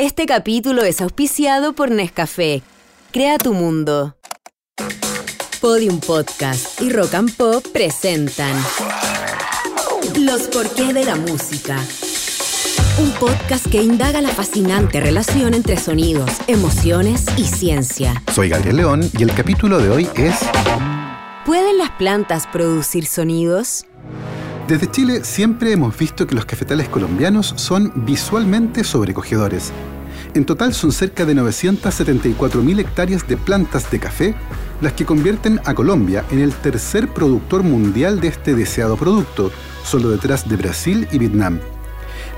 Este capítulo es auspiciado por Nescafé. Crea tu mundo. Podium Podcast y Rock and Pop presentan Los porqué de la música. Un podcast que indaga la fascinante relación entre sonidos, emociones y ciencia. Soy Gabriel León y el capítulo de hoy es ¿Pueden las plantas producir sonidos? Desde Chile siempre hemos visto que los cafetales colombianos son visualmente sobrecogedores. En total son cerca de 974.000 hectáreas de plantas de café las que convierten a Colombia en el tercer productor mundial de este deseado producto, solo detrás de Brasil y Vietnam.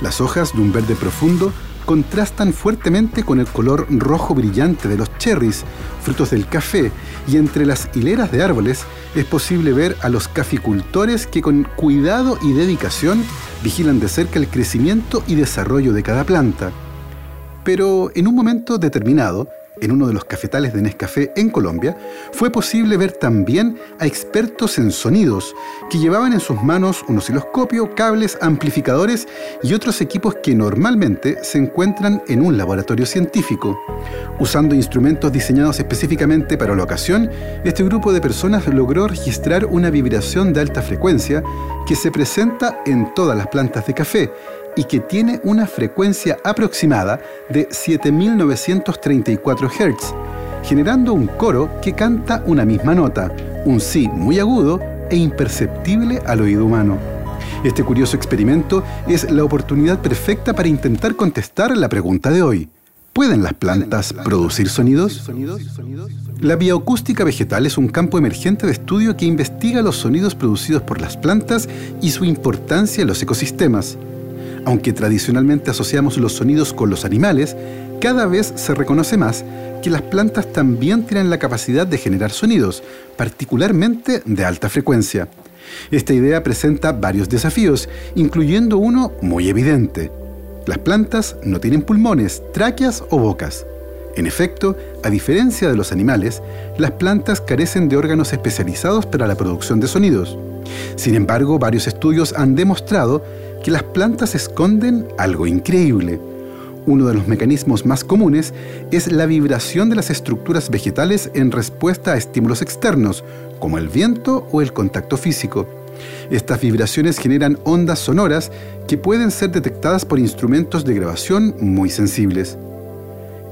Las hojas de un verde profundo contrastan fuertemente con el color rojo brillante de los cherries, frutos del café, y entre las hileras de árboles es posible ver a los caficultores que con cuidado y dedicación vigilan de cerca el crecimiento y desarrollo de cada planta. Pero en un momento determinado, en uno de los cafetales de Nescafé en Colombia, fue posible ver también a expertos en sonidos que llevaban en sus manos un osciloscopio, cables, amplificadores y otros equipos que normalmente se encuentran en un laboratorio científico. Usando instrumentos diseñados específicamente para la ocasión, este grupo de personas logró registrar una vibración de alta frecuencia que se presenta en todas las plantas de café y que tiene una frecuencia aproximada de 7934 Hz, generando un coro que canta una misma nota, un sí muy agudo e imperceptible al oído humano. Este curioso experimento es la oportunidad perfecta para intentar contestar la pregunta de hoy. ¿Pueden las plantas producir sonidos? La bioacústica vegetal es un campo emergente de estudio que investiga los sonidos producidos por las plantas y su importancia en los ecosistemas. Aunque tradicionalmente asociamos los sonidos con los animales, cada vez se reconoce más que las plantas también tienen la capacidad de generar sonidos, particularmente de alta frecuencia. Esta idea presenta varios desafíos, incluyendo uno muy evidente. Las plantas no tienen pulmones, tráqueas o bocas. En efecto, a diferencia de los animales, las plantas carecen de órganos especializados para la producción de sonidos. Sin embargo, varios estudios han demostrado que las plantas esconden algo increíble. Uno de los mecanismos más comunes es la vibración de las estructuras vegetales en respuesta a estímulos externos, como el viento o el contacto físico. Estas vibraciones generan ondas sonoras que pueden ser detectadas por instrumentos de grabación muy sensibles.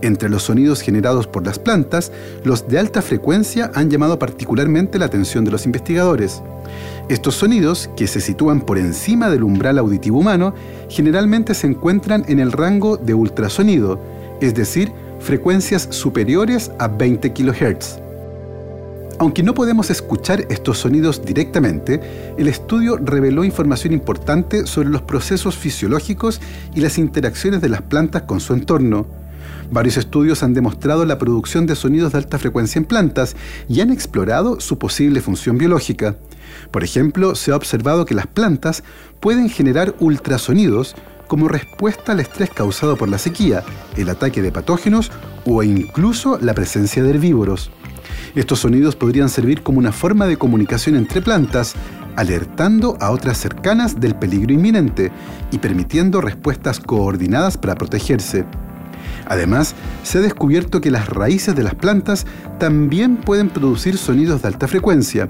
Entre los sonidos generados por las plantas, los de alta frecuencia han llamado particularmente la atención de los investigadores. Estos sonidos, que se sitúan por encima del umbral auditivo humano, generalmente se encuentran en el rango de ultrasonido, es decir, frecuencias superiores a 20 kHz. Aunque no podemos escuchar estos sonidos directamente, el estudio reveló información importante sobre los procesos fisiológicos y las interacciones de las plantas con su entorno. Varios estudios han demostrado la producción de sonidos de alta frecuencia en plantas y han explorado su posible función biológica. Por ejemplo, se ha observado que las plantas pueden generar ultrasonidos como respuesta al estrés causado por la sequía, el ataque de patógenos o incluso la presencia de herbívoros. Estos sonidos podrían servir como una forma de comunicación entre plantas, alertando a otras cercanas del peligro inminente y permitiendo respuestas coordinadas para protegerse. Además, se ha descubierto que las raíces de las plantas también pueden producir sonidos de alta frecuencia.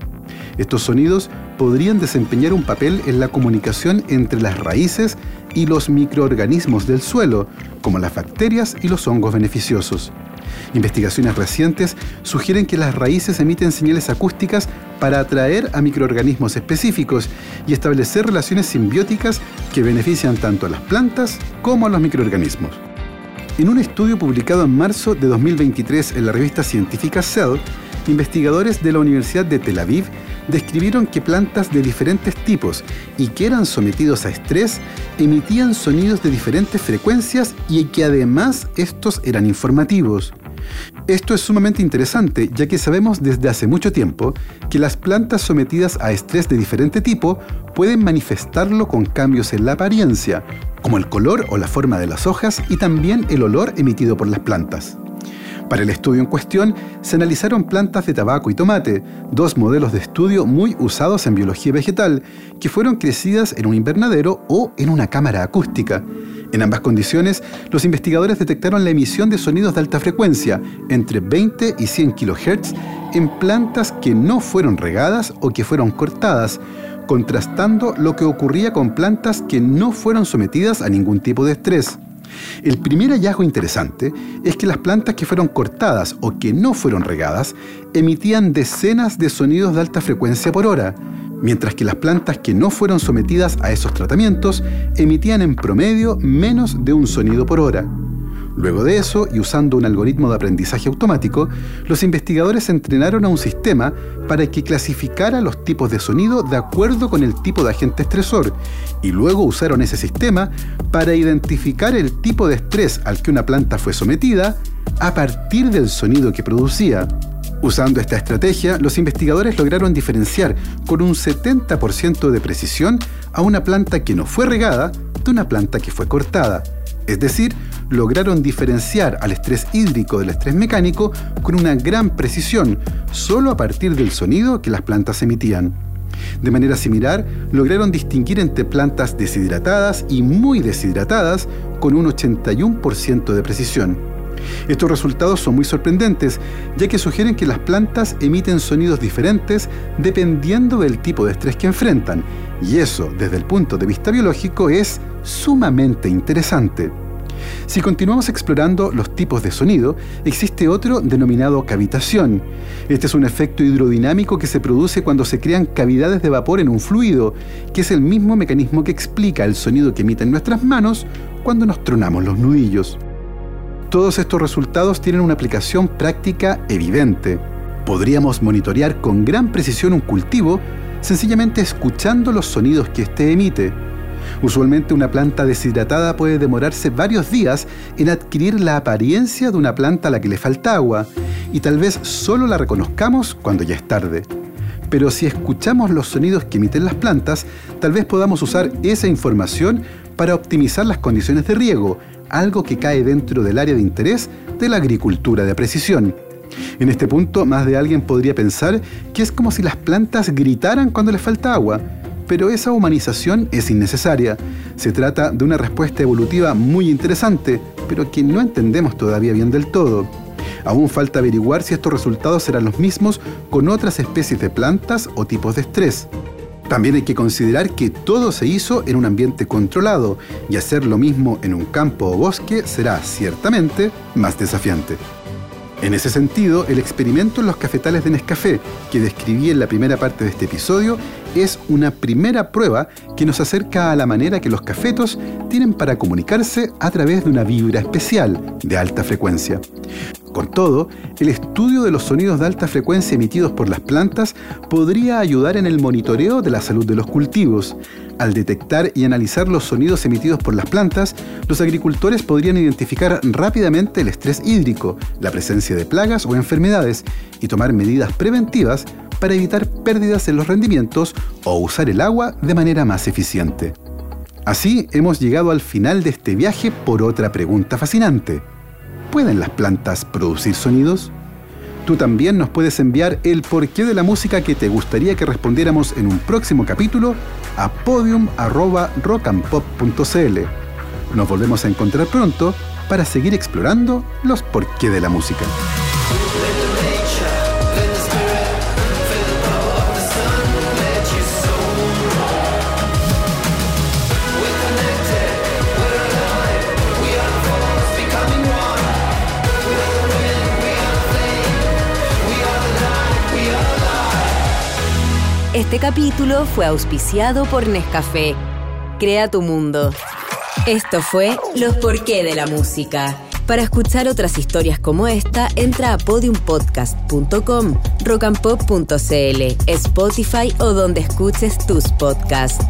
Estos sonidos podrían desempeñar un papel en la comunicación entre las raíces y los microorganismos del suelo, como las bacterias y los hongos beneficiosos. Investigaciones recientes sugieren que las raíces emiten señales acústicas para atraer a microorganismos específicos y establecer relaciones simbióticas que benefician tanto a las plantas como a los microorganismos. En un estudio publicado en marzo de 2023 en la revista científica Cell, investigadores de la Universidad de Tel Aviv describieron que plantas de diferentes tipos y que eran sometidos a estrés emitían sonidos de diferentes frecuencias y que además estos eran informativos. Esto es sumamente interesante ya que sabemos desde hace mucho tiempo que las plantas sometidas a estrés de diferente tipo pueden manifestarlo con cambios en la apariencia, como el color o la forma de las hojas y también el olor emitido por las plantas. Para el estudio en cuestión, se analizaron plantas de tabaco y tomate, dos modelos de estudio muy usados en biología vegetal, que fueron crecidas en un invernadero o en una cámara acústica. En ambas condiciones, los investigadores detectaron la emisión de sonidos de alta frecuencia, entre 20 y 100 kHz, en plantas que no fueron regadas o que fueron cortadas, contrastando lo que ocurría con plantas que no fueron sometidas a ningún tipo de estrés. El primer hallazgo interesante es que las plantas que fueron cortadas o que no fueron regadas emitían decenas de sonidos de alta frecuencia por hora, mientras que las plantas que no fueron sometidas a esos tratamientos emitían en promedio menos de un sonido por hora. Luego de eso, y usando un algoritmo de aprendizaje automático, los investigadores entrenaron a un sistema para que clasificara los tipos de sonido de acuerdo con el tipo de agente estresor, y luego usaron ese sistema para identificar el tipo de estrés al que una planta fue sometida a partir del sonido que producía. Usando esta estrategia, los investigadores lograron diferenciar con un 70% de precisión a una planta que no fue regada de una planta que fue cortada. Es decir, lograron diferenciar al estrés hídrico del estrés mecánico con una gran precisión, solo a partir del sonido que las plantas emitían. De manera similar, lograron distinguir entre plantas deshidratadas y muy deshidratadas con un 81% de precisión. Estos resultados son muy sorprendentes, ya que sugieren que las plantas emiten sonidos diferentes dependiendo del tipo de estrés que enfrentan, y eso, desde el punto de vista biológico, es sumamente interesante. Si continuamos explorando los tipos de sonido, existe otro denominado cavitación. Este es un efecto hidrodinámico que se produce cuando se crean cavidades de vapor en un fluido, que es el mismo mecanismo que explica el sonido que emiten nuestras manos cuando nos tronamos los nudillos. Todos estos resultados tienen una aplicación práctica evidente. Podríamos monitorear con gran precisión un cultivo sencillamente escuchando los sonidos que éste emite. Usualmente una planta deshidratada puede demorarse varios días en adquirir la apariencia de una planta a la que le falta agua y tal vez solo la reconozcamos cuando ya es tarde. Pero si escuchamos los sonidos que emiten las plantas, tal vez podamos usar esa información para optimizar las condiciones de riego, algo que cae dentro del área de interés de la agricultura de precisión. En este punto, más de alguien podría pensar que es como si las plantas gritaran cuando les falta agua, pero esa humanización es innecesaria. Se trata de una respuesta evolutiva muy interesante, pero que no entendemos todavía bien del todo. Aún falta averiguar si estos resultados serán los mismos con otras especies de plantas o tipos de estrés. También hay que considerar que todo se hizo en un ambiente controlado y hacer lo mismo en un campo o bosque será ciertamente más desafiante. En ese sentido, el experimento en los cafetales de Nescafé, que describí en la primera parte de este episodio, es una primera prueba que nos acerca a la manera que los cafetos tienen para comunicarse a través de una vibra especial de alta frecuencia. Con todo, el estudio de los sonidos de alta frecuencia emitidos por las plantas podría ayudar en el monitoreo de la salud de los cultivos. Al detectar y analizar los sonidos emitidos por las plantas, los agricultores podrían identificar rápidamente el estrés hídrico, la presencia de plagas o enfermedades y tomar medidas preventivas para evitar pérdidas en los rendimientos o usar el agua de manera más eficiente. Así hemos llegado al final de este viaje por otra pregunta fascinante. ¿Pueden las plantas producir sonidos? Tú también nos puedes enviar el porqué de la música que te gustaría que respondiéramos en un próximo capítulo a podium.rockandpop.cl. Nos volvemos a encontrar pronto para seguir explorando los porqué de la música. Este capítulo fue auspiciado por Nescafé. Crea tu mundo. Esto fue Los Porqué de la Música. Para escuchar otras historias como esta, entra a podiumpodcast.com, rockandpop.cl, Spotify o donde escuches tus podcasts.